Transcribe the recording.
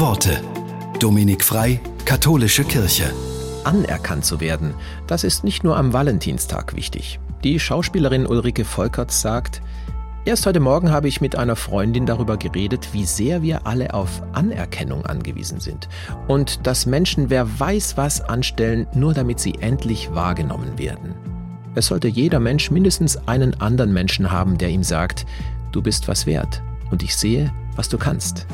Worte. Dominik Frei, Katholische Kirche. Anerkannt zu werden, das ist nicht nur am Valentinstag wichtig. Die Schauspielerin Ulrike Volkert sagt, Erst heute Morgen habe ich mit einer Freundin darüber geredet, wie sehr wir alle auf Anerkennung angewiesen sind. Und dass Menschen wer weiß was anstellen, nur damit sie endlich wahrgenommen werden. Es sollte jeder Mensch mindestens einen anderen Menschen haben, der ihm sagt, du bist was wert und ich sehe, was du kannst.